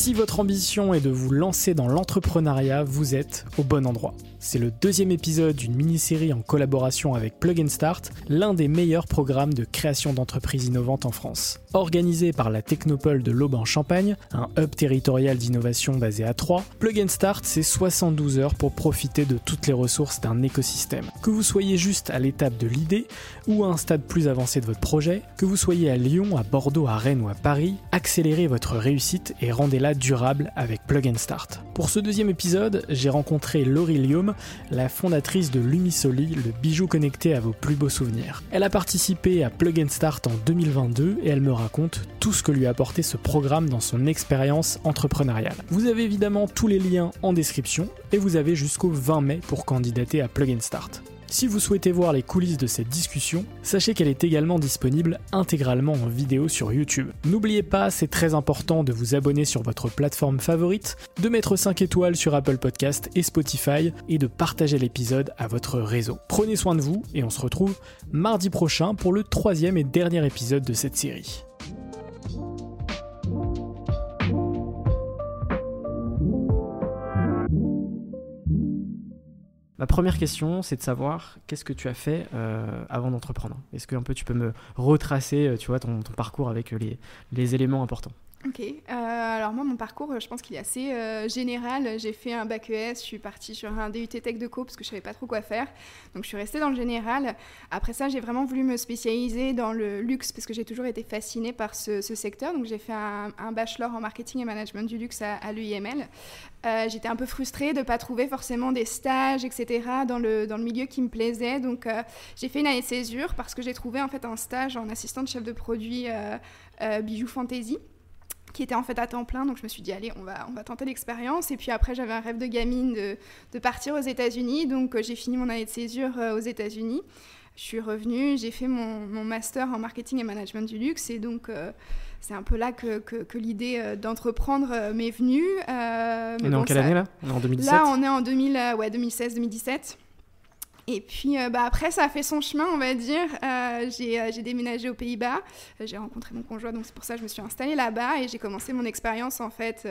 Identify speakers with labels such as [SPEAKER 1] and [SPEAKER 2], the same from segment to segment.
[SPEAKER 1] Si votre ambition est de vous lancer dans l'entrepreneuriat, vous êtes au bon endroit. C'est le deuxième épisode d'une mini-série en collaboration avec Plug and Start, l'un des meilleurs programmes de création d'entreprises innovantes en France. Organisé par la Technopole de l'Aube en Champagne, un hub territorial d'innovation basé à Troyes, Plug and Start, c'est 72 heures pour profiter de toutes les ressources d'un écosystème. Que vous soyez juste à l'étape de l'idée ou à un stade plus avancé de votre projet, que vous soyez à Lyon, à Bordeaux, à Rennes ou à Paris, accélérez votre réussite et rendez-la durable avec Plug and Start. Pour ce deuxième épisode, j'ai rencontré Laurie Lium, la fondatrice de Lumisoli, le bijou connecté à vos plus beaux souvenirs. Elle a participé à Plug and Start en 2022 et elle me raconte tout ce que lui a apporté ce programme dans son expérience entrepreneuriale. Vous avez évidemment tous les liens en description et vous avez jusqu'au 20 mai pour candidater à Plug and Start. Si vous souhaitez voir les coulisses de cette discussion, sachez qu'elle est également disponible intégralement en vidéo sur YouTube. N'oubliez pas, c'est très important de vous abonner sur votre plateforme favorite, de mettre 5 étoiles sur Apple Podcast et Spotify et de partager l'épisode à votre réseau. Prenez soin de vous et on se retrouve mardi prochain pour le troisième et dernier épisode de cette série. Ma première question, c'est de savoir qu'est-ce que tu as fait euh, avant d'entreprendre? Est-ce que un peu tu peux me retracer, euh, ton, parcours avec les, les éléments importants?
[SPEAKER 2] Ok, euh, alors moi mon parcours je pense qu'il est assez euh, général. J'ai fait un bac ES, je suis partie sur un DUT Tech de Co parce que je savais pas trop quoi faire. Donc je suis restée dans le général. Après ça j'ai vraiment voulu me spécialiser dans le luxe parce que j'ai toujours été fascinée par ce, secteur. Donc j'ai fait un, bachelor en marketing et management du luxe à, l'UIML. Euh, J'étais un peu frustrée de ne pas trouver forcément des stages, etc. dans le, dans le milieu qui me plaisait. Donc j'ai fait une année césure parce que j'ai trouvé en fait un stage en assistante chef de produit bijoux fantasy qui était en fait à temps plein. Donc je me suis dit, allez, on va, on va tenter l'expérience. Et puis après, j'avais un rêve de gamine de, de partir aux États-Unis. Donc euh, j'ai fini mon année de césure euh, aux États-Unis. Je suis revenue, j'ai fait mon, mon, master en marketing et management du luxe. Et donc euh, c'est un peu là que, que, que l'idée d'entreprendre m'est venue.
[SPEAKER 1] Euh, et dans quelle ça, année là? On est en 2017
[SPEAKER 2] Là, on est en 2000, ouais, 2016-2017. Et puis euh, bah, après, ça a fait son chemin, on va dire. Euh, j'ai euh, déménagé aux Pays-Bas, j'ai rencontré mon conjoint, donc c'est pour ça que je me suis installée là-bas et j'ai commencé mon expérience en fait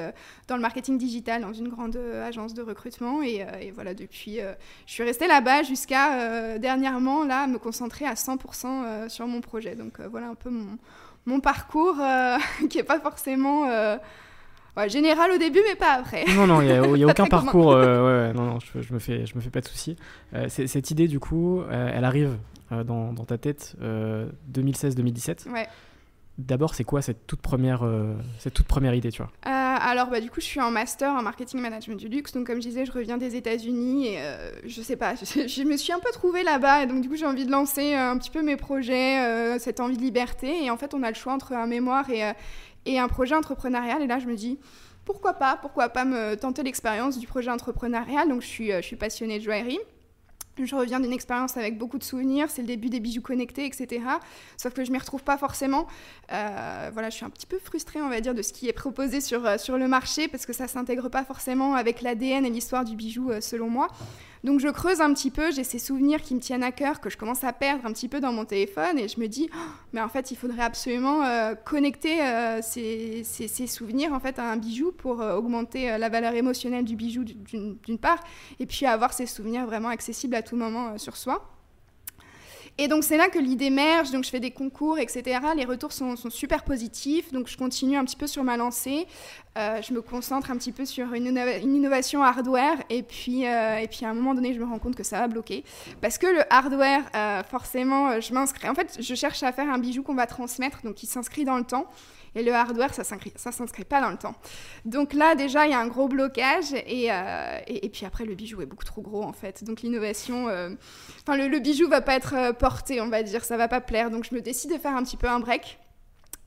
[SPEAKER 2] dans le marketing digital dans une grande agence de recrutement. Et, et voilà, depuis, je suis restée là-bas jusqu'à dernièrement là me concentrer à 100% sur mon projet. Donc voilà un peu mon, mon parcours qui n'est pas forcément Ouais, général au début, mais pas après.
[SPEAKER 1] Non, non, il n'y a, y a aucun parcours. Euh, ouais, non, non, je, je, me fais, je me fais pas de soucis. Euh, cette idée, du coup, euh, elle arrive dans, dans, ta tête 2016-2017.
[SPEAKER 2] Ouais.
[SPEAKER 1] D'abord, c'est quoi cette toute première, cette toute première idée, tu vois?
[SPEAKER 2] Alors, bah, du coup, je suis en master en marketing management du luxe. Donc, comme je disais, je reviens des États-Unis et je sais pas, je, me suis un peu trouvée là-bas. Et donc, du coup, j'ai envie de lancer un petit peu mes projets, cette envie de liberté. Et en fait, on a le choix entre un mémoire et, et un projet entrepreneurial. Et là, je me dis, pourquoi pas Pourquoi pas me tenter l'expérience du projet entrepreneurial Donc, je suis, je suis passionnée de joaillerie. Je reviens d'une expérience avec beaucoup de souvenirs, c'est le début des bijoux connectés, etc. Sauf que je m'y retrouve pas forcément. Euh, voilà, je suis un petit peu frustrée, on va dire, de ce qui est proposé sur, euh, sur le marché parce que ça s'intègre pas forcément avec l'ADN et l'histoire du bijou, euh, selon moi. Donc je creuse un petit peu, j'ai ces souvenirs qui me tiennent à cœur, que je commence à perdre un petit peu dans mon téléphone, et je me dis, oh, mais en fait, il faudrait absolument euh, connecter euh, ces, souvenirs en fait, à un bijou pour euh, augmenter la valeur émotionnelle du bijou d'une part, et puis avoir ces souvenirs vraiment accessibles à tout moment sur soi. Et donc c'est là que l'idée émerge, donc je fais des concours, etc. Les retours sont, super positifs, donc je continue un petit peu sur ma lancée. Euh, je me concentre un petit peu sur une, innovation hardware, et puis, euh, et puis à un moment donné, je me rends compte que ça va bloquer. Parce que le hardware, euh, forcément, je m'inscris. En fait, je cherche à faire un bijou qu'on va transmettre, donc qui s'inscrit dans le temps. Et le hardware, ça ne s'inscrit pas dans le temps. Donc là, déjà, il y a un gros blocage. Et, et, puis après, le bijou est beaucoup trop gros, en fait. Donc l'innovation... Enfin, le, le, bijou va pas être porté, on va dire. Ça va pas plaire. Donc je me décide de faire un petit peu un break.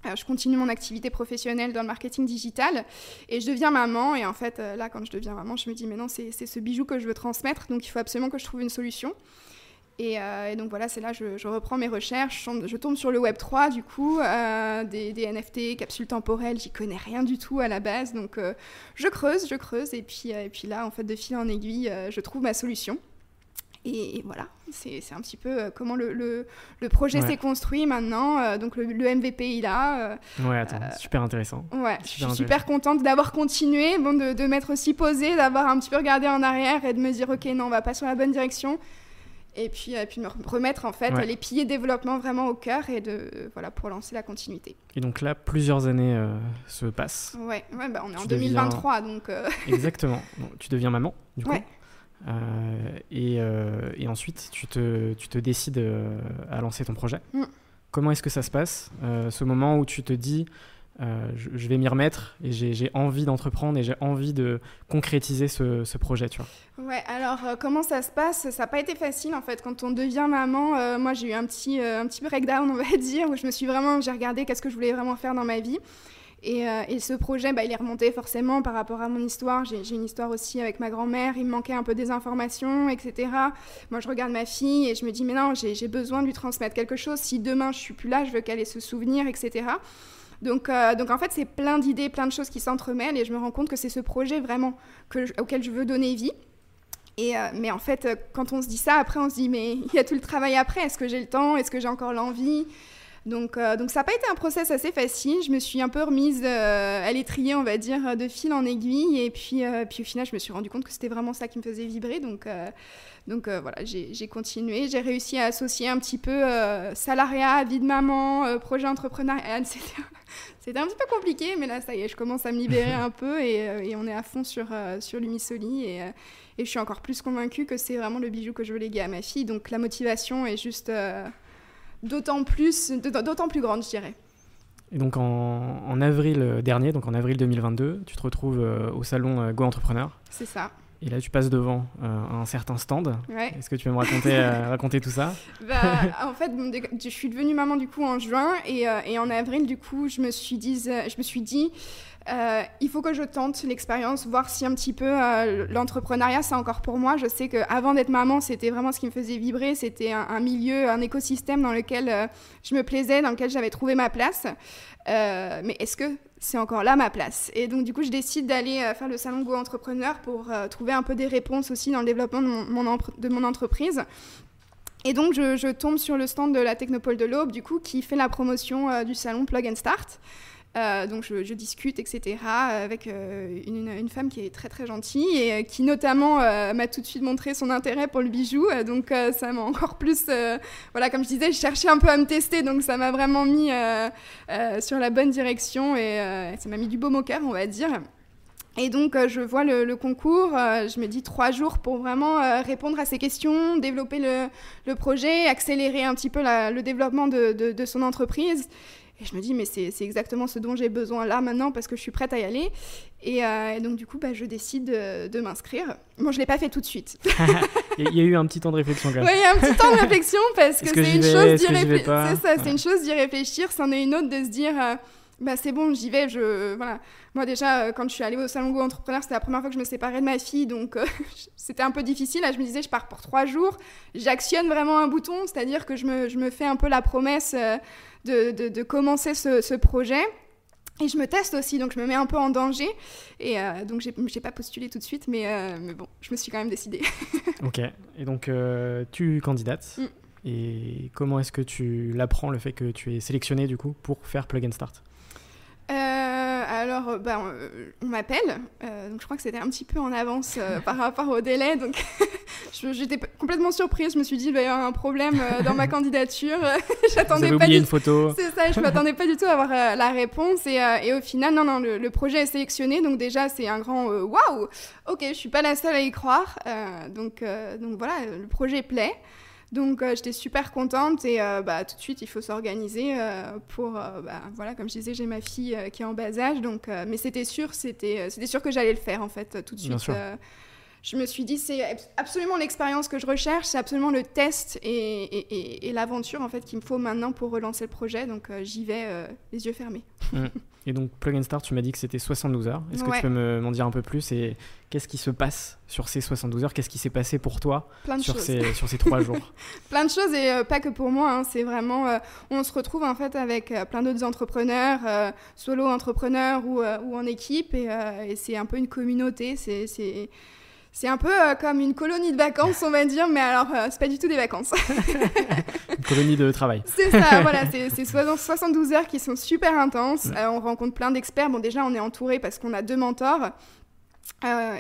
[SPEAKER 2] Je continue mon activité professionnelle dans le marketing digital et je deviens maman. Et en fait, là, quand je deviens maman, je me dis, mais non, c'est ce bijou que je veux transmettre, donc il faut absolument que je trouve une solution. Euh, et, donc voilà, c'est là que je, reprends mes recherches. Je tombe sur le Web 3, du coup, euh, des, NFT, capsules temporelles. J'y connais rien du tout à la base. Donc euh, je creuse, je creuse. Et puis, et puis là, en fait, de fil en aiguille, je trouve ma solution. Et, voilà, c'est un petit peu comment le, le, projet s'est construit maintenant. donc le, MVP, il a.
[SPEAKER 1] ouais, attends, super intéressant.
[SPEAKER 2] Ouais, je suis super contente d'avoir continué, bon, de, de m'être aussi posée, d'avoir un petit peu regardé en arrière et de me dire, ok, non, on va pas sur la bonne direction et puis, euh, puis me remettre en fait les piliers développement vraiment au cœur et de voilà pour lancer la continuité.
[SPEAKER 1] Et donc là, plusieurs années euh, se passent.
[SPEAKER 2] Ouais, ouais bah, on est en 2023 donc. Euh,
[SPEAKER 1] Exactement. tu deviens maman du coup. Et, et, ensuite, tu te, tu te décides à lancer ton projet. Mm. Comment est-ce que ça se passe Ce moment où tu te dis euh, je, vais m'y remettre et j'ai envie d'entreprendre et j'ai envie de concrétiser ce, projet, tu vois?
[SPEAKER 2] Ouais, alors euh, comment ça se passe? Ça n'a pas été facile en fait. Quand on devient maman, euh, moi j'ai eu un petit, un petit breakdown, on va dire, où je me suis vraiment, j'ai regardé qu'est-ce que je voulais vraiment faire dans ma vie. Et, et ce projet, bah, il est remonté forcément par rapport à mon histoire. J'ai une histoire aussi avec ma grand-mère, il me manquait un peu des informations, etc. Moi, je regarde ma fille et je me dis, mais non, j'ai besoin de lui transmettre quelque chose. Si demain je suis plus là, je veux qu'elle ait ce souvenir, etc. Donc, euh, donc en fait, c'est plein d'idées, plein de choses qui s'entremêlent et je me rends compte que c'est ce projet vraiment auquel je veux donner vie. Et euh, mais en fait, euh, quand on se dit ça, après, on se dit, mais il y a tout le travail après. Est-ce que j'ai le temps? Est-ce que j'ai encore l'envie? Donc, donc ça n'a pas été un process assez facile. Je me suis un peu remise à l'étrier, on va dire, de fil en aiguille. Et puis, puis au final, je me suis rendu compte que c'était vraiment ça qui me faisait vibrer. Donc, donc voilà, j'ai continué. J'ai réussi à associer un petit peu salariat, vie de maman, projet entrepreneurial, etc. C'était un petit peu compliqué, mais là, ça y est, je commence à me libérer un peu et, euh, on est à fond sur, euh, sur l'Umisoli. Et, euh, et, je suis encore plus convaincue que c'est vraiment le bijou que je veux léguer à ma fille. Donc la motivation est juste d'autant plus, d'autant plus grande, je dirais.
[SPEAKER 1] Et donc en, en, avril dernier, donc en avril 2022, tu te retrouves au salon Go Entrepreneur.
[SPEAKER 2] C'est ça.
[SPEAKER 1] Et là, tu passes devant euh, un certain stand. Est-ce que tu peux me raconter, euh, raconter tout ça?
[SPEAKER 2] Bah, En fait, je suis devenue maman du coup en juin et, euh, et en avril, du coup, je me suis dit, je me suis dit il faut que je tente l'expérience, voir si un petit peu l'entrepreneuriat, c'est encore pour moi. Je sais qu'avant d'être maman, c'était vraiment ce qui me faisait vibrer. C'était un, milieu, un écosystème dans lequel je me plaisais, dans lequel j'avais trouvé ma place. mais est-ce que c'est encore là ma place? Et donc, du coup, je décide d'aller euh, faire le salon Go Entrepreneur pour euh, trouver un peu des réponses aussi dans le développement de mon, entreprise. Et donc, je, tombe sur le stand de la Technopole de l'Aube, du coup, qui fait la promotion euh, du salon Plug and Start. Euh, donc je, discute, etc., avec euh, une, femme qui est très très gentille et euh, qui notamment m'a tout de suite montré son intérêt pour le bijou. donc ça m'a encore plus, voilà, comme je disais, je cherchais un peu à me tester, donc ça m'a vraiment mis sur la bonne direction et ça m'a mis du baume au cœur, on va dire. Et donc, je vois le, concours, je me dis trois jours pour vraiment répondre à ces questions, développer le, projet, accélérer un petit peu le développement de, de, son entreprise. Et je me dis, mais c'est exactement ce dont j'ai besoin là maintenant parce que je suis prête à y aller. Et, euh, donc, du coup, bah, je décide de, m'inscrire. Bon, je ne l'ai pas fait tout de suite.
[SPEAKER 1] il y a eu un petit temps de réflexion quand même.
[SPEAKER 2] Oui, il y a un petit temps de réflexion parce que, c'est une, chose d'y réfléchir. C'est une chose d'y réfléchir, c'en est une autre de se dire. Euh, bah c'est bon, j'y vais. Je, voilà. Moi, déjà, euh, quand je suis allée au Salon Go Entrepreneur, c'était la première fois que je me séparais de ma fille, donc euh, c'était un peu difficile. Là, je me disais, je pars pour trois jours. J'actionne vraiment un bouton, c'est-à-dire que je me, je me, fais un peu la promesse euh, de, de, de, commencer ce, ce, projet. Et je me teste aussi, donc je me mets un peu en danger. Et donc, j'ai, j'ai pas postulé tout de suite, mais, mais bon, je me suis quand même décidée.
[SPEAKER 1] ok. Et donc, tu candidates. Mm. Et comment est-ce que tu l'apprends, le fait que tu es sélectionné, du coup, pour faire Plug and Start?
[SPEAKER 2] Euh, alors, euh, bah, on, m'appelle, euh, donc je crois que c'était un petit peu en avance par rapport au délai, donc j'étais complètement surprise. Je me suis dit, il va y avoir un problème dans ma candidature.
[SPEAKER 1] j'attendais pas oublié une photo.
[SPEAKER 2] C'est ça, je m'attendais pas du tout à avoir la réponse. Et, et, au final, non, non, le, projet est sélectionné, donc déjà c'est un grand waouh. Ok, je suis pas la seule à y croire, donc donc voilà, le projet plaît. Donc euh, j'étais super contente et euh, bah, tout de suite il faut s'organiser euh, pour bah, voilà comme je disais j'ai ma fille qui est en bas âge donc mais c'était sûr c'était c'était sûr que j'allais le faire en fait tout de suite je me suis dit c'est absolument l'expérience que je recherche, c'est absolument le test et, et, l'aventure en fait qu'il me faut maintenant pour relancer le projet. Donc j'y vais les yeux fermés.
[SPEAKER 1] Mmh. Et donc Plug and Start, tu m'as dit que c'était 72 heures. Est-ce que tu peux m'en dire un peu plus et qu'est-ce qui se passe sur ces 72 heures? Qu'est-ce qui s'est passé pour toi sur, ces, sur ces trois jours?
[SPEAKER 2] Plein de choses et euh, pas que pour moi. Hein. c'est vraiment, on se retrouve en fait avec plein d'autres entrepreneurs, solo entrepreneurs ou, ou, en équipe et, et c'est un peu une communauté. C'est c'est un peu euh, comme une colonie de vacances, on va dire, mais alors, euh, c'est pas du tout des vacances.
[SPEAKER 1] une colonie de travail.
[SPEAKER 2] C'est ça, voilà, c'est 72 heures qui sont super intenses. Euh, on rencontre plein d'experts. Bon, déjà, on est entouré parce qu'on a deux mentors.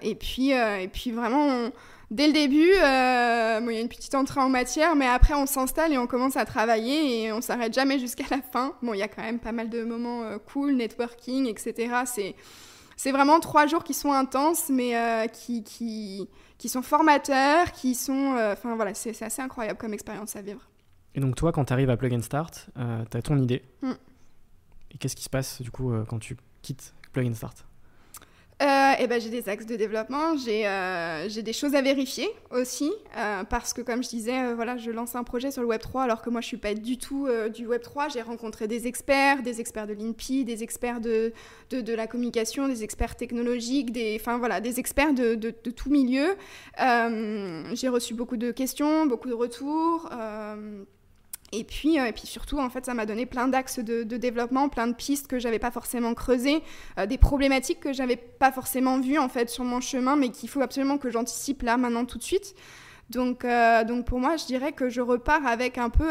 [SPEAKER 2] et, puis, et puis, vraiment, dès le début, il y a une petite entrée en matière, mais après, on s'installe et on commence à travailler et on s'arrête jamais jusqu'à la fin. Bon, il y a quand même pas mal de moments cool, networking, etc. C'est c'est vraiment trois jours qui sont intenses, mais euh, qui, qui, qui, sont formateurs, qui sont... Euh, enfin voilà, c'est assez incroyable comme expérience à vivre.
[SPEAKER 1] Et donc toi, quand tu arrives à Plug and Start, euh, tu as ton idée. Mm. Et qu'est-ce qui se passe du coup quand tu quittes Plug and Start?
[SPEAKER 2] Euh, eh ben, J'ai des axes de développement, j'ai euh, des choses à vérifier aussi, euh, parce que comme je disais, voilà, je lance un projet sur le Web3 alors que moi je ne suis pas du tout du Web3. J'ai rencontré des experts, des experts de l'INPI, des experts de, de, la communication, des experts technologiques, des, voilà, des experts de, de, de tout milieu. j'ai reçu beaucoup de questions, beaucoup de retours. Et puis, euh, et puis surtout, en fait, ça m'a donné plein d'axes de, développement, plein de pistes que j'avais pas forcément creusées, euh, des problématiques que j'avais pas forcément vues en fait sur mon chemin, mais qu'il faut absolument que j'anticipe là, maintenant, tout de suite. Donc, euh, donc pour moi, je dirais que je repars avec un peu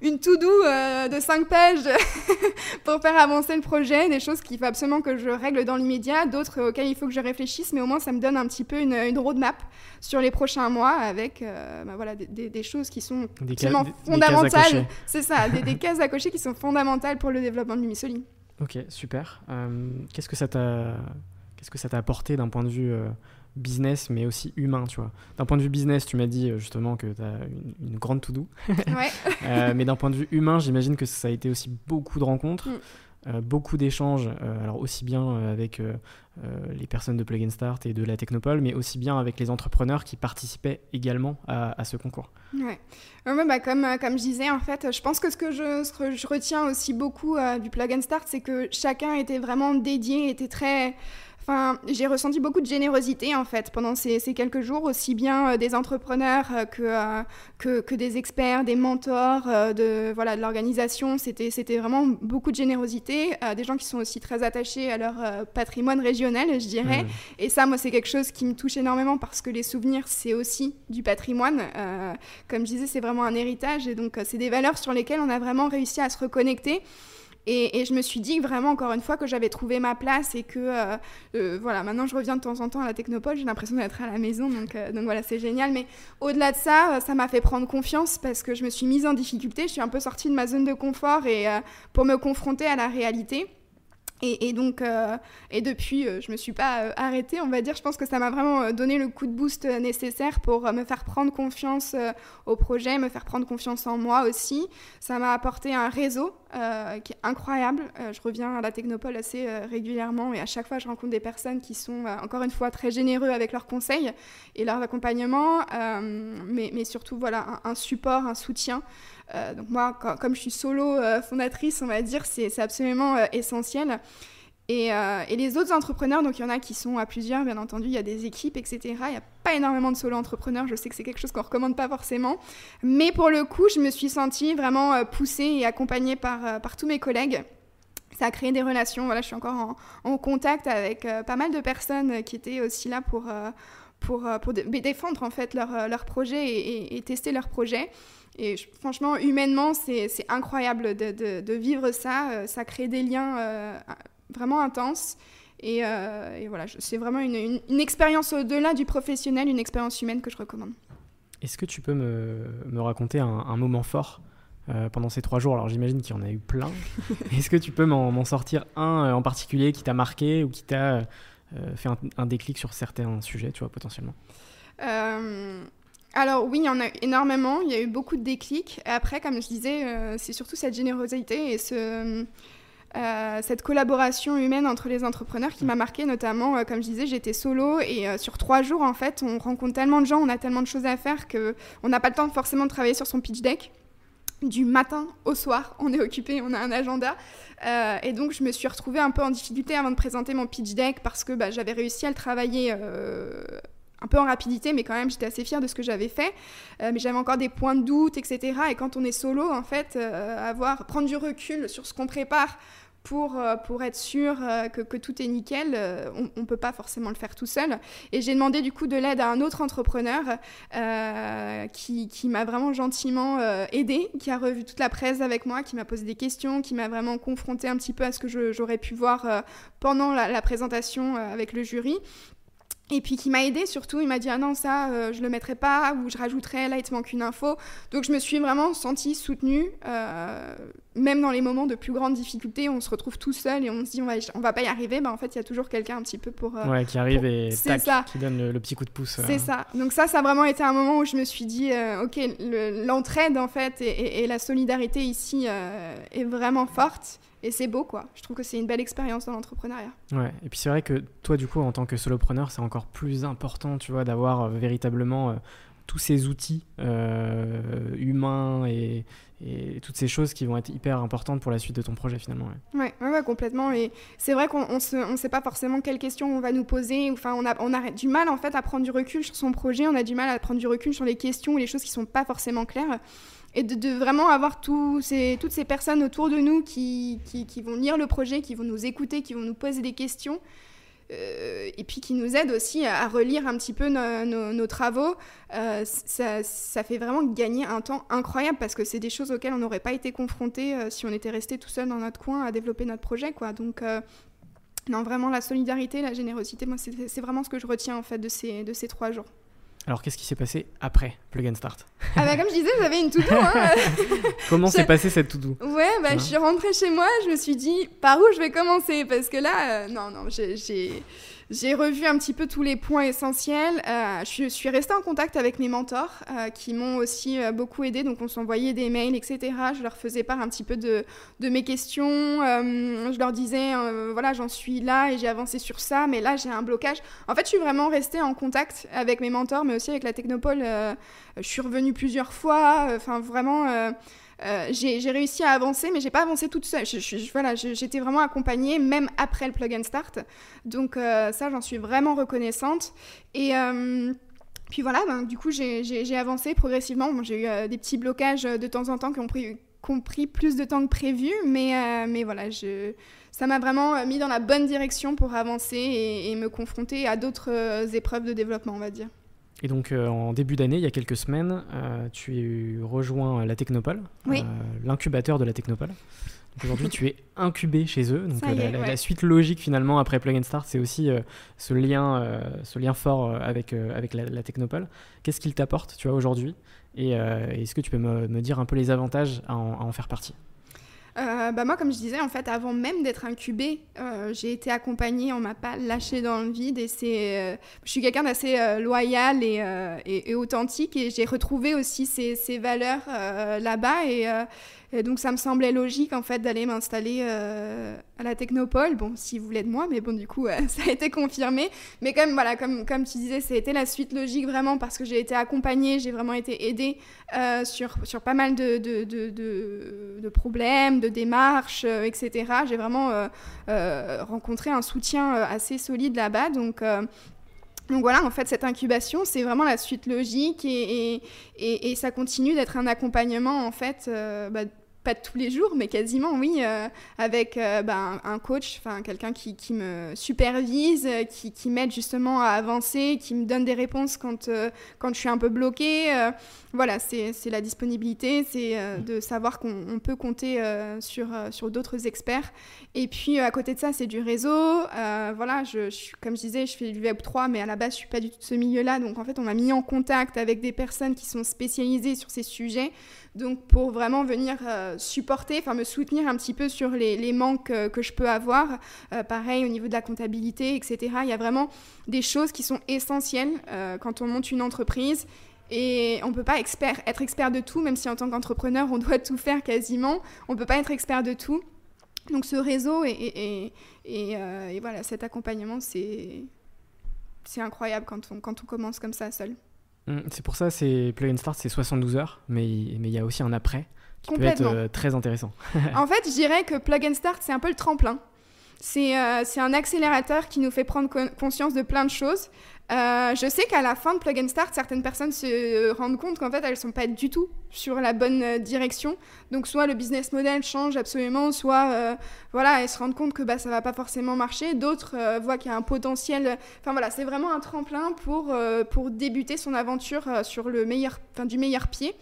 [SPEAKER 2] une to-do euh, de 5 pages pour faire avancer le projet, des choses qu'il faut absolument que je règle dans l'immédiat, d'autres auxquelles il faut que je réfléchisse, mais au moins ça me donne un petit peu une, une roadmap sur les prochains mois avec euh, bah voilà, des, des, choses qui sont absolument fondamentales. C'est ça, des, des, cases à cocher qui sont fondamentales pour le développement de Mimissoli.
[SPEAKER 1] Ok, super. Qu'est-ce que ça t'a Qu'est-ce que ça t'a apporté d'un point de vue business, mais aussi humain, tu vois. D'un point de vue business, tu m'as dit euh, justement que tu as une, grande to-do. Euh, mais d'un point de vue humain, j'imagine que ça a été aussi beaucoup de rencontres, mm. euh, beaucoup d'échanges, alors aussi bien avec les personnes de Plug and Start et de la Technopole, mais aussi bien avec les entrepreneurs qui participaient également à, ce concours.
[SPEAKER 2] Ouais. bah, comme, comme je disais, en fait, je pense que ce que je, ce que je retiens aussi beaucoup du Plug and Start, c'est que chacun était vraiment dédié, était très j'ai ressenti beaucoup de générosité en fait pendant ces, quelques jours, aussi bien euh, des entrepreneurs euh, euh, que, que, des experts, des mentors de voilà de l'organisation. C'était c'était vraiment beaucoup de générosité, des gens qui sont aussi très attachés à leur patrimoine régional, je dirais. Mmh. Et ça, moi, c'est quelque chose qui me touche énormément parce que les souvenirs, c'est aussi du patrimoine. comme je disais, c'est vraiment un héritage et donc c'est des valeurs sur lesquelles on a vraiment réussi à se reconnecter. Et, je me suis dit vraiment, encore une fois, que j'avais trouvé ma place et que, euh, euh, voilà, maintenant je reviens de temps en temps à la Technopole, j'ai l'impression d'être à la maison, donc, euh, donc voilà, c'est génial. Mais au-delà de ça, ça m'a fait prendre confiance parce que je me suis mise en difficulté, je suis un peu sortie de ma zone de confort et pour me confronter à la réalité. Et, donc, euh, et depuis, euh, je me suis pas euh, arrêtée, on va dire. Je pense que ça m'a vraiment donné le coup de boost nécessaire pour me faire prendre confiance au projet, me faire prendre confiance en moi aussi. Ça m'a apporté un réseau qui est incroyable. je reviens à la Technopole assez régulièrement et à chaque fois, je rencontre des personnes qui sont, encore une fois, très généreux avec leurs conseils et leur accompagnement, mais, surtout, voilà, un, support, un soutien. Donc moi, comme je suis solo fondatrice, on va dire, c'est absolument essentiel. Euh, et, les autres entrepreneurs, donc il y en a qui sont à plusieurs, bien entendu, il y a des équipes, etc. Il n'y a pas énormément de solo-entrepreneurs, je sais que c'est quelque chose qu'on ne recommande pas forcément. Mais pour le coup, je me suis sentie vraiment euh, poussée et accompagnée par, euh, tous mes collègues. Ça a créé des relations, voilà, je suis encore en, contact avec pas mal de personnes qui étaient aussi là pour, pour, défendre en fait leur, leur projet et, et, tester leur projet. Et franchement, humainement, c'est incroyable de, de, de, vivre ça. ça crée des liens vraiment intense. Et, euh, voilà, c'est vraiment une, une, expérience au-delà du professionnel, une expérience humaine que je recommande.
[SPEAKER 1] Est-ce que tu peux me, me raconter un, moment fort euh, pendant ces trois jours? Alors j'imagine qu'il y en a eu plein. Est-ce que tu peux m'en sortir un euh, en particulier qui t'a marqué ou qui t'a fait un, déclic sur certains sujets, tu vois, potentiellement?
[SPEAKER 2] Alors oui, il y en a énormément, il y a eu beaucoup de déclics. Après, comme je disais, c'est surtout cette générosité et euh, cette collaboration humaine entre les entrepreneurs qui m'a marqué notamment, euh, comme je disais, j'étais solo et euh, sur trois jours en fait, on rencontre tellement de gens, on a tellement de choses à faire que on n'a pas le temps forcément de travailler sur son pitch deck. Du matin au soir, on est occupé, on a un agenda. et donc, je me suis retrouvée un peu en difficulté avant de présenter mon pitch deck parce que bah, j'avais réussi à le travailler un peu en rapidité, mais quand même, j'étais assez fière de ce que j'avais fait. mais j'avais encore des points de doute, etc. Et quand on est solo, en fait, avoir, prendre du recul sur ce qu'on prépare, pour, euh, pour être sûr euh, que, que, tout est nickel, euh, on ne peut pas forcément le faire tout seul. Et j'ai demandé du coup de l'aide à un autre entrepreneur qui, qui m'a vraiment gentiment aidé, qui a revu toute la presse avec moi, qui m'a posé des questions, qui m'a vraiment confronté un petit peu à ce que j'aurais pu voir pendant la présentation avec le jury. Et puis qui m'a aidé surtout, il m'a dit ah non ça euh, je le mettrai pas ou je rajouterai là il te manque une info. Donc je me suis vraiment sentie soutenue, euh, même dans les moments de plus grande difficulté, on se retrouve tout seul et on se dit on va, on va pas y arriver, bah en fait il y a toujours quelqu'un un petit peu pour
[SPEAKER 1] euh, ouais qui arrive et tac, ça. qui donne le, petit coup de pouce.
[SPEAKER 2] C'est ça. Donc ça ça a vraiment été un moment où je me suis dit ok l'entraide en fait et, et, la solidarité ici est vraiment forte et c'est beau quoi. Je trouve que c'est une belle expérience dans l'entrepreneuriat.
[SPEAKER 1] Ouais, et puis c'est vrai que toi du coup en tant que solopreneur, c'est encore plus important, tu vois, d'avoir euh, véritablement euh, tous ces outils euh, humains et, et, toutes ces choses qui vont être hyper importantes pour la suite de ton projet finalement.
[SPEAKER 2] Ouais, ouais, ouais, complètement. Et c'est vrai qu'on ne sait pas forcément quelles questions on va nous poser. Enfin, on a, on a du mal en fait à prendre du recul sur son projet. On a du mal à prendre du recul sur les questions ou les choses qui sont pas forcément claires et de, vraiment avoir toutes ces personnes autour de nous qui, vont lire le projet, qui vont nous écouter, qui vont nous poser des questions, euh, et puis qui nous aident aussi à, relire un petit peu nos, travaux, euh, ça, fait vraiment gagner un temps incroyable parce que c'est des choses auxquelles on n'aurait pas été confronté euh, si on était resté tout seul dans notre coin à développer notre projet. Donc, non, vraiment, la solidarité, la générosité, moi, c'est vraiment ce que je retiens en fait de ces trois jours.
[SPEAKER 1] Alors, qu'est-ce qui s'est passé après Plug and Start?
[SPEAKER 2] Ah bah comme je disais, j'avais une to Hein.
[SPEAKER 1] Comment s'est passé cette to-do?
[SPEAKER 2] Ouais, bah, je suis rentrée chez moi, je me suis dit, par où je vais commencer? Parce que là, euh, non, non, j'ai j'ai revu un petit peu tous les points essentiels. Euh, je, suis restée en contact avec mes mentors euh, qui m'ont aussi euh, beaucoup aidé. Donc on s'envoyait des mails, etc. Je leur faisais part un petit peu de, de mes questions. je leur disais, voilà, j'en suis là et j'ai avancé sur ça, mais là j'ai un blocage. En fait, je suis vraiment restée en contact avec mes mentors, mais aussi avec la Technopole. je suis revenue plusieurs fois. Enfin, vraiment euh, j'ai réussi à avancer, mais j'ai pas avancé toute seule. Voilà, j'étais vraiment accompagnée, même après le plug and start. Donc euh, ça, j'en suis vraiment reconnaissante. Et euh, puis voilà, ben, du coup, j'ai avancé progressivement. J'ai eu des petits blocages de temps en temps qui ont pris, plus de temps que prévu, mais, voilà, ça m'a vraiment mis dans la bonne direction pour avancer et me confronter à d'autres épreuves de développement, on va dire.
[SPEAKER 1] Et donc, euh, en début d'année, il y a quelques semaines, euh, tu rejoins la Technopole, euh, l'incubateur de la Technopole. Aujourd'hui, tu es incubé chez eux. Donc, la, suite logique, finalement, après Plug and Start, c'est aussi ce, lien, ce lien fort avec, avec la, Technopole. Qu'est-ce qu'il t'apporte, tu vois, aujourd'hui? Et est-ce que tu peux me, me, dire un peu les avantages à en faire partie?
[SPEAKER 2] Euh, bah moi, comme je disais, en fait, avant même d'être incubée, euh, j'ai été accompagnée, on m'a pas lâché dans le vide et c'est, euh, je suis quelqu'un d'assez loyal et, authentique et j'ai retrouvé aussi ces, valeurs là-bas et donc ça me semblait logique en fait d'aller m'installer euh, à la Technopole. Bon, s'ils voulaient de moi, mais bon, du coup, euh, ça a été confirmé. Mais comme, voilà, comme, comme tu disais, été la suite logique vraiment parce que j'ai été accompagnée, j'ai vraiment été aidée euh, sur, sur pas mal de, de, de, problèmes, de démarches, etc. J'ai vraiment rencontré un soutien assez solide là-bas. Donc, donc voilà, en fait, cette incubation, c'est vraiment la suite logique et, et, et, ça continue d'être un accompagnement, en fait, bah, pas tous les jours, mais quasiment, oui, euh, avec euh, ben, un coach, quelqu'un qui, qui, me supervise, euh, qui, qui m'aide justement à avancer, qui me donne des réponses quand, quand je suis un peu bloquée. voilà, c'est la disponibilité, c'est de savoir qu'on peut compter sur, sur d'autres experts. Et puis à côté de ça, c'est du réseau. voilà, je, je, comme je disais, je fais du Web3, mais à la base, je suis pas du tout de ce milieu-là. Donc en fait, on m'a mis en contact avec des personnes qui sont spécialisées sur ces sujets. Donc pour vraiment venir euh, supporter, enfin me soutenir un petit peu sur les, manques euh, que je peux avoir, euh, pareil au niveau de la comptabilité, etc. Il y a vraiment des choses qui sont essentielles quand on monte une entreprise. Et on ne peut pas être expert de tout, même si en tant qu'entrepreneur, on doit tout faire quasiment. On ne peut pas être expert de tout. Donc ce réseau et, et, voilà, cet accompagnement, c'est incroyable quand on, quand on commence comme ça seul.
[SPEAKER 1] Mm, c'est pour ça, c'est Plug and Start, c'est 72 heures, mais il y a aussi un après qui peut être euh, très intéressant.
[SPEAKER 2] en fait, je dirais que Plug and Start, c'est un peu le tremplin. C'est euh, un accélérateur qui nous fait prendre conscience de plein de choses. Euh, je sais qu'à la fin de Plug and Start, certaines personnes se rendent compte qu'en fait, elles ne sont pas du tout sur la bonne euh, direction. Donc, soit le business model change absolument, soit voilà, elles se rendent compte que bah, ça ne va pas forcément marcher. D'autres voient qu'il y a un potentiel. Enfin, voilà, c'est vraiment un tremplin pour, pour débuter son aventure sur le meilleur, du meilleur pied.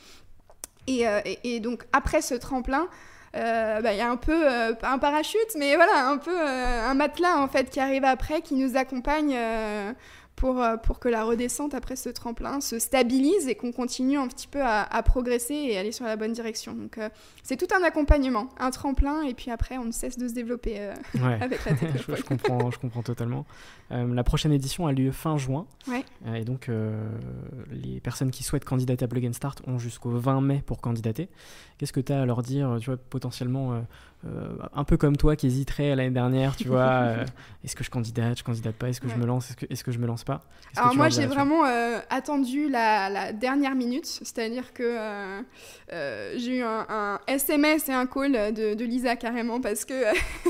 [SPEAKER 2] Et, donc, après ce tremplin, bah, il y a un peu, un parachute, mais voilà, un peu un matelas en fait qui arrive après, qui nous accompagne pour, euh, pour que la redescente après ce tremplin se stabilise et qu'on continue un petit peu à, progresser et aller sur la bonne direction. Donc euh, c'est tout un accompagnement, un tremplin et puis après on ne cesse de se développer euh, avec la technologie.
[SPEAKER 1] je, comprends, je comprends totalement. la prochaine édition a lieu fin juin et donc les personnes qui souhaitent candidater à Plug and Start ont jusqu'au 20 mai pour candidater. Qu'est-ce que tu as à leur dire, tu vois, potentiellement un peu comme toi qui hésiterait l'année dernière, tu vois, est-ce que je candidate, je candidate pas, est-ce que je me lance, est-ce que, est que je me lance pas
[SPEAKER 2] Alors moi j'ai vraiment euh, attendu la, dernière minute, c'est-à-dire que j'ai eu un, SMS et un call de, Lisa carrément parce que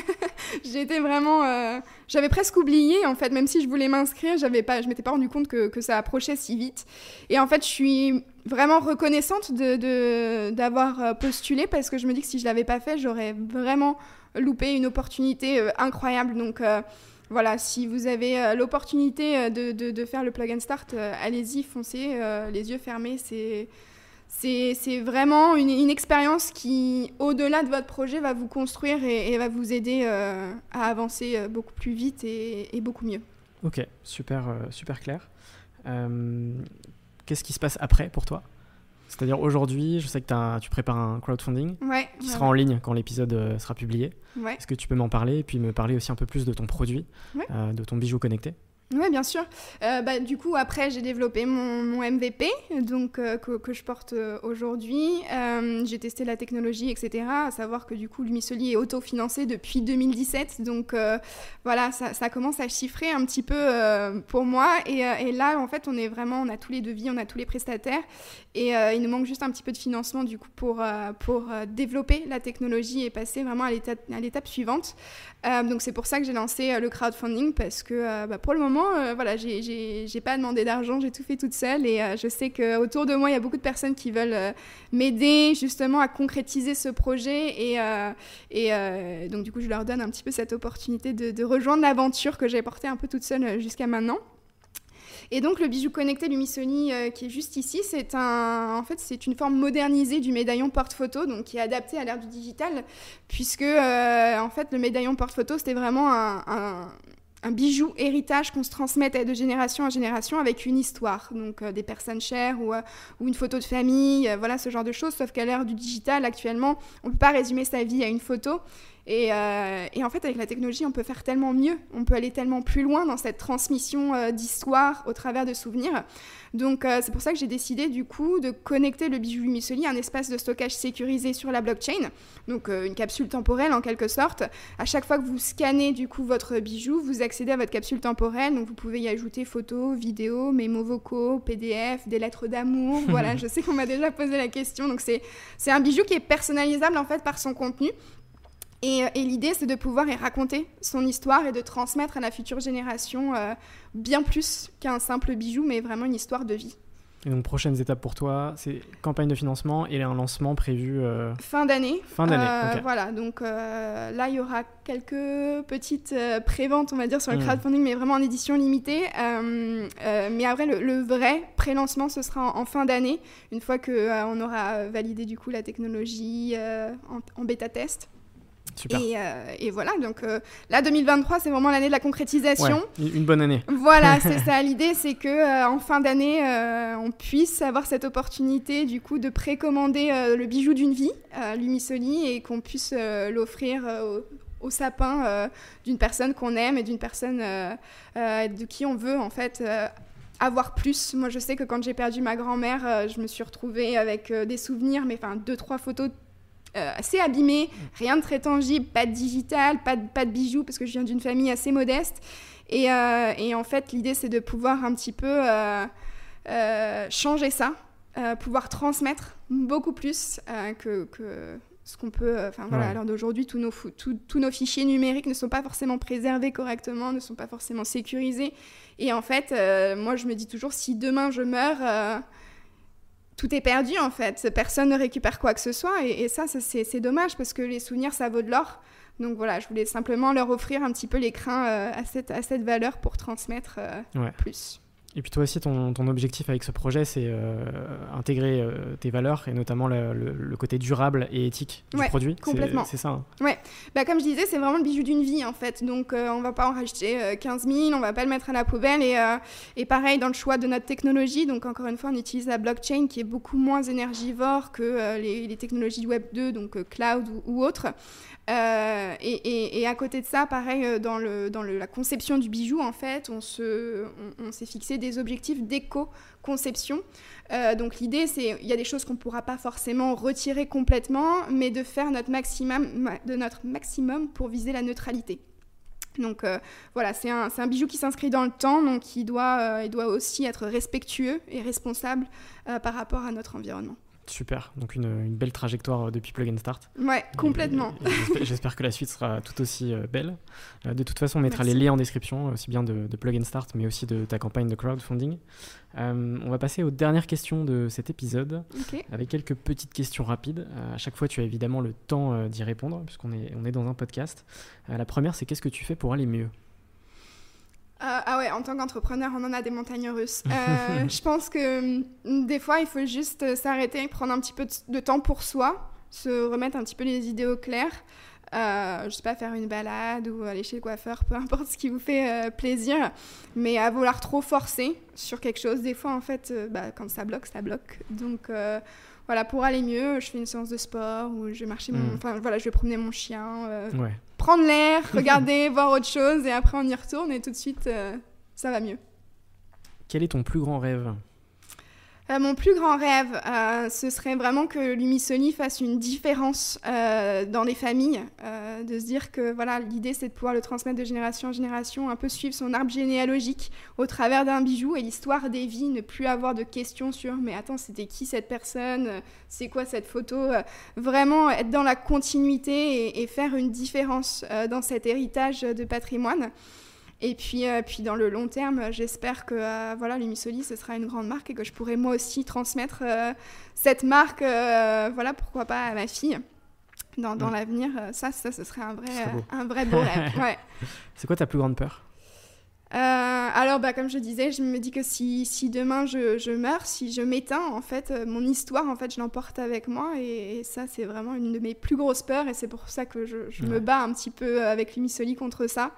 [SPEAKER 2] j'étais vraiment, j'avais presque oublié en fait, même si je voulais m'inscrire, j'avais pas, je m'étais pas rendu compte que, que ça approchait si vite. Et en fait je suis vraiment reconnaissante d'avoir de, euh, postulé parce que je me dis que si je l'avais pas fait, j'aurais vraiment loupé une opportunité euh, incroyable. Donc euh, voilà, si vous avez l'opportunité de, de, faire le plug and start, allez-y, foncez, les yeux fermés. C'est vraiment une, une expérience qui, au-delà de votre projet, va vous construire et, va vous aider à avancer beaucoup plus vite et, et beaucoup mieux.
[SPEAKER 1] Ok, super, super clair. Qu'est-ce qui se passe après pour toi? C'est-à-dire aujourd'hui, je sais que tu prépares un crowdfunding qui sera en ligne quand l'épisode euh, sera publié. Est-ce que tu peux m'en parler et puis me parler aussi un peu plus de ton produit, euh, de ton bijou connecté?
[SPEAKER 2] Oui, bien sûr. Euh, bah, du coup, après, j'ai développé mon, MVP donc, euh, que, je porte euh, aujourd'hui. j'ai testé la technologie, etc. À savoir que du coup, l'Umisoli est autofinancé depuis 2017. Donc voilà, ça, commence à chiffrer un petit peu pour moi. Et, et, là, en fait, on est vraiment, on a tous les devis, on a tous les prestataires. Et il nous manque juste un petit peu de financement du coup pour, pour développer la technologie et passer vraiment à l'étape suivante. donc c'est pour ça que j'ai lancé le crowdfunding parce que bah, pour le moment, euh, voilà, j'ai pas demandé d'argent, j'ai tout fait toute seule et euh, je sais qu'autour de moi, il y a beaucoup de personnes qui veulent euh, m'aider justement à concrétiser ce projet et, et donc du coup, je leur donne un petit peu cette opportunité de, rejoindre l'aventure que j'ai portée un peu toute seule jusqu'à maintenant. Et donc le bijou connecté Lumisoni qui est juste ici, c'est un, en fait, c'est une forme modernisée du médaillon porte-photo, donc qui est adapté à l'ère du digital, puisque en fait le médaillon porte-photo c'était vraiment un bijou héritage qu'on se transmette de génération en génération avec une histoire, donc des personnes chères ou, ou, une photo de famille, voilà ce genre de choses. Sauf qu'à l'ère du digital, actuellement, on ne peut pas résumer sa vie à une photo. Euh, et, en fait, avec la technologie, on peut faire tellement mieux, on peut aller tellement plus loin dans cette transmission euh, d'histoire au travers de souvenirs. Donc, euh, c'est pour ça que j'ai décidé, du coup, de connecter le bijou Musoli à un espace de stockage sécurisé sur la blockchain, donc une capsule temporelle en quelque sorte. À chaque fois que vous scannez, du coup, votre bijou, vous accédez à votre capsule temporelle, donc vous pouvez y ajouter photos, vidéos, mémos vocaux, PDF, des lettres d'amour. voilà, je sais qu'on m'a déjà posé la question. Donc, c'est un bijou qui est personnalisable, en fait, par son contenu. Euh, et, l'idée, c'est de pouvoir y raconter son histoire et de transmettre à la future génération euh, bien plus qu'un simple bijou, mais vraiment une histoire de vie.
[SPEAKER 1] Et donc, prochaines étapes pour toi, c'est campagne de financement et un lancement prévu
[SPEAKER 2] euh, fin d'année.
[SPEAKER 1] Fin d'année.
[SPEAKER 2] Voilà, donc là, il y aura quelques petites préventes, on va dire, sur le hmm. crowdfunding, mais vraiment en édition limitée. mais après, le, vrai pré-lancement, ce sera en, fin d'année, une fois qu'on aura validé du coup la technologie en, en Euh, et, voilà, donc euh, là, 2023, c'est vraiment l'année de la concrétisation.
[SPEAKER 1] une bonne année.
[SPEAKER 2] Voilà, c'est ça. L'idée, c'est que euh, en fin d'année, on puisse avoir cette opportunité, du coup, de précommander le bijou d'une vie, l'Umisoli, et qu'on puisse l'offrir au, sapin d'une personne qu'on aime et d'une personne de qui on veut, en fait avoir plus. Moi, je sais que quand j'ai perdu ma grand-mère, je me suis retrouvée avec des souvenirs, mais enfin deux, trois photos euh, assez abîmé, rien de très tangible, pas de digital, pas de, pas de bijoux, parce que je viens d'une famille assez modeste. Et, euh, et en fait, l'idée, c'est de pouvoir un petit peu euh, changer ça, pouvoir transmettre beaucoup plus que, que ce qu'on peut. Enfin voilà, à l'heure d'aujourd'hui, tous nos, tous nos fichiers numériques ne sont pas forcément préservés correctement, ne sont pas forcément sécurisés. Et en fait, moi, je me dis toujours, si demain je meurs tout est perdu en fait. Personne ne récupère quoi que ce soit. Et, ça, c'est dommage parce que les souvenirs, ça vaut de l'or. Donc voilà, je voulais simplement leur offrir un petit peu l'écran euh, à, cette, à cette valeur pour transmettre euh, plus.
[SPEAKER 1] Et puis toi aussi, ton, ton objectif avec ce projet, c'est euh, intégrer euh, tes valeurs et notamment le, le, côté durable et éthique du produit.
[SPEAKER 2] Complètement.
[SPEAKER 1] C'est ça. Hein.
[SPEAKER 2] Ouais. Bah, comme je disais, c'est vraiment le bijou d'une vie en fait. Donc euh, on va pas en racheter 15 000, on va pas le mettre à la poubelle. Et, et pareil dans le choix de notre technologie. Donc encore une fois, on utilise la blockchain qui est beaucoup moins énergivore que les, les, technologies Web 2, donc cloud ou, ou autres. Euh, et, à côté de ça, pareil, euh, dans, le, dans la conception du bijou, en fait, on, se, on, s'est fixé des objectifs d'éco-conception. Euh, donc l'idée, c'est, il y a des choses qu'on ne pourra pas forcément retirer complètement, mais de faire notre maximum, de notre maximum pour viser la neutralité. Donc voilà, c'est un, un, bijou qui s'inscrit dans le temps, donc il doit, il doit aussi être respectueux et responsable par rapport à notre environnement.
[SPEAKER 1] Super, donc une, belle trajectoire euh, depuis Plug and Start.
[SPEAKER 2] Ouais, complètement.
[SPEAKER 1] J'espère que la suite sera tout aussi euh, belle. Euh, de toute façon, on mettra les liens en description, aussi bien de, Plug and Start, mais aussi de ta campagne de crowdfunding. on va passer aux dernières questions de cet épisode, avec quelques petites questions rapides. à chaque fois, tu as évidemment le temps d'y répondre, puisqu'on est, on est dans un podcast. la première, c'est qu'est-ce que tu fais pour aller mieux?
[SPEAKER 2] Euh, ah ouais, en tant qu'entrepreneur, on en a des montagnes russes. Euh, je pense que mm, des fois, il faut juste euh, s'arrêter, prendre un petit peu de, temps pour soi, se remettre un petit peu les idées au clair. je sais pas, faire une balade ou aller chez le coiffeur, peu importe ce qui vous fait plaisir. Mais à vouloir trop forcer sur quelque chose, des fois, en fait, bah, quand ça bloque, ça bloque. Donc voilà, pour aller mieux, je fais une séance de sport ou je vais marcher, mon... Hmm. enfin voilà, je vais promener mon chien, ouais prendre l'air, regarder, voir autre chose, et après on y retourne et tout de suite euh, ça va mieux.
[SPEAKER 1] Quel est ton plus grand rêve?
[SPEAKER 2] Euh, mon plus grand rêve, euh, ce serait vraiment que l'Umisoni fasse une différence dans les familles, de se dire que voilà, l'idée c'est de pouvoir le transmettre de génération en génération, un peu suivre son arbre généalogique au travers d'un bijou et l'histoire des vies, ne plus avoir de questions sur mais attends c'était qui cette personne, c'est quoi cette photo, vraiment être dans la continuité et faire une différence dans cet héritage de patrimoine. Et puis, euh, puis dans le long terme, j'espère que euh, voilà, l'Umisoli, ce sera une grande marque et que je pourrai moi aussi transmettre euh, cette marque, voilà, pourquoi pas à ma fille. Dans, dans l'avenir, ça, ça, ce serait un vrai, un vrai beau rêve. Ouais.
[SPEAKER 1] C'est quoi ta plus grande peur?
[SPEAKER 2] Alors, bah, comme je disais, je me dis que si, si demain je, je, meurs, si je m'éteins, en fait, mon histoire, en fait, je l'emporte avec moi. Et, ça, c'est vraiment une de mes plus grosses peurs. Et c'est pour ça que je, je me bats un petit peu avec l'Umisoli contre ça.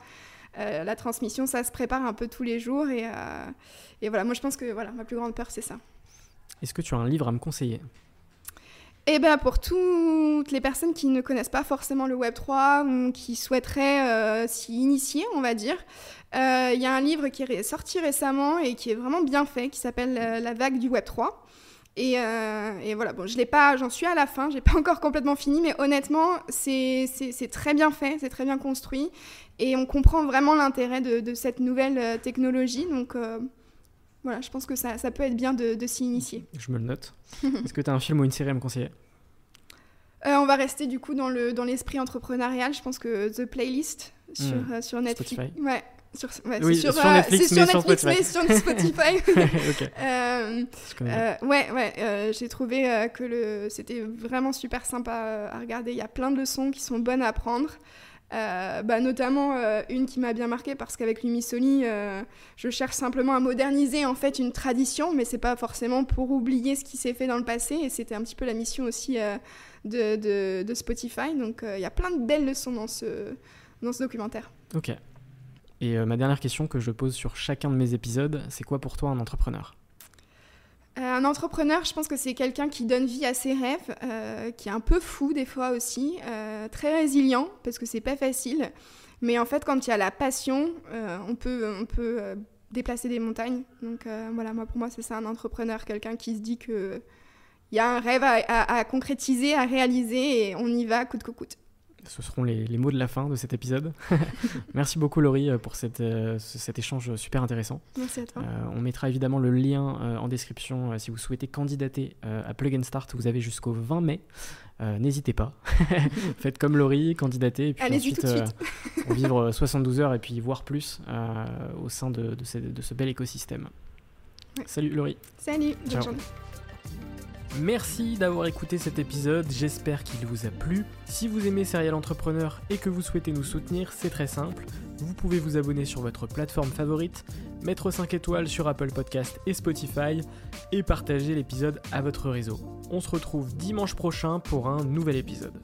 [SPEAKER 2] La transmission, ça se prépare un peu tous les jours. Et, et voilà, moi je pense que voilà, ma plus grande peur, c'est ça.
[SPEAKER 1] Est-ce que tu as un livre à me conseiller?
[SPEAKER 2] Eh bien, pour toutes les personnes qui ne connaissent pas forcément le Web 3 ou qui souhaiteraient euh, s'y initier, on va dire, euh, il y a un livre qui est sorti récemment et qui est vraiment bien fait, qui s'appelle euh, La vague du 3. Et, voilà, bon, je l'ai pas, j'en suis à la fin, j'ai pas encore complètement fini, mais honnêtement, c'est très bien fait, c'est très bien construit, et on comprend vraiment l'intérêt de, de, cette nouvelle technologie. Donc voilà, je pense que ça, ça peut être bien de, de s'y initier.
[SPEAKER 1] Je me le note. Est-ce que tu as un film ou une série à me conseiller?
[SPEAKER 2] Euh, On va rester du coup dans l'esprit dans entrepreneurial. Je pense que The Playlist sur, hmm. euh, sur Netflix.
[SPEAKER 1] Spotify.
[SPEAKER 2] Ouais. Sur, ouais,
[SPEAKER 1] oui, sur, sur euh, Netflix,
[SPEAKER 2] sur Netflix mais sur Spotify. ouais, ouais, j'ai trouvé que c'était vraiment super sympa à regarder. Il y a plein de leçons qui sont bonnes à apprendre. Euh, bah, notamment euh, une qui m'a bien marqué parce qu'avec l'Umisoli, euh, je cherche simplement à moderniser en fait une tradition, mais c'est pas forcément pour oublier ce qui s'est fait dans le passé. Et c'était un petit peu la mission aussi de, de, de, Spotify. Donc il y a plein de belles leçons dans ce, dans ce documentaire.
[SPEAKER 1] Ok. Et ma dernière question que je pose sur chacun de mes épisodes, c'est quoi pour toi un entrepreneur?
[SPEAKER 2] Euh, un entrepreneur, je pense que c'est quelqu'un qui donne vie à ses rêves, euh, qui est un peu fou des fois aussi, euh, très résilient parce que c'est pas facile. Mais en fait, quand il y a la passion, on peut, on peut déplacer des montagnes. Donc voilà, moi pour moi c'est ça un entrepreneur, quelqu'un qui se dit que il y a un rêve à, à, concrétiser, à réaliser et on y va coûte que coûte.
[SPEAKER 1] Ce seront les, mots de la fin de cet épisode. Merci beaucoup Laurie euh, pour cette, euh, cet échange super intéressant.
[SPEAKER 2] Merci à toi.
[SPEAKER 1] Euh, on mettra évidemment le lien en description si vous souhaitez candidater à Plug and Start. Vous avez jusqu'au 20 mai. N'hésitez pas. Faites comme Laurie, candidatez et puis ensuite vivre 72 heures et puis voir plus au sein de, de, ce, bel écosystème. Salut Laurie.
[SPEAKER 2] Salut, bonne journée.
[SPEAKER 1] Merci d'avoir écouté cet épisode, j'espère qu'il vous a plu. Si vous aimez Serial Entrepreneur et que vous souhaitez nous soutenir, c'est très simple. Vous pouvez vous abonner sur votre plateforme favorite, mettre 5 étoiles sur Apple Podcast et Spotify et partager l'épisode à votre réseau. On se retrouve dimanche prochain pour un nouvel épisode.